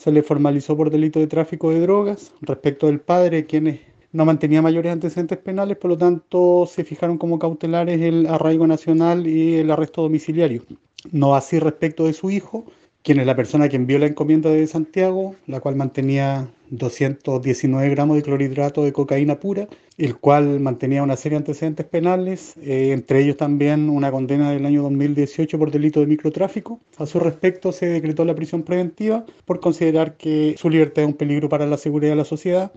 se le formalizó por delito de tráfico de drogas. Respecto del padre, quien no mantenía mayores antecedentes penales, por lo tanto se fijaron como cautelares el arraigo nacional y el arresto domiciliario. No así respecto de su hijo, quien es la persona que envió la encomienda de Santiago, la cual mantenía 219 gramos de clorhidrato de cocaína pura, el cual mantenía una serie de antecedentes penales, eh, entre ellos también una condena del año 2018 por delito de microtráfico. A su respecto se decretó la prisión preventiva por considerar que su libertad es un peligro para la seguridad de la sociedad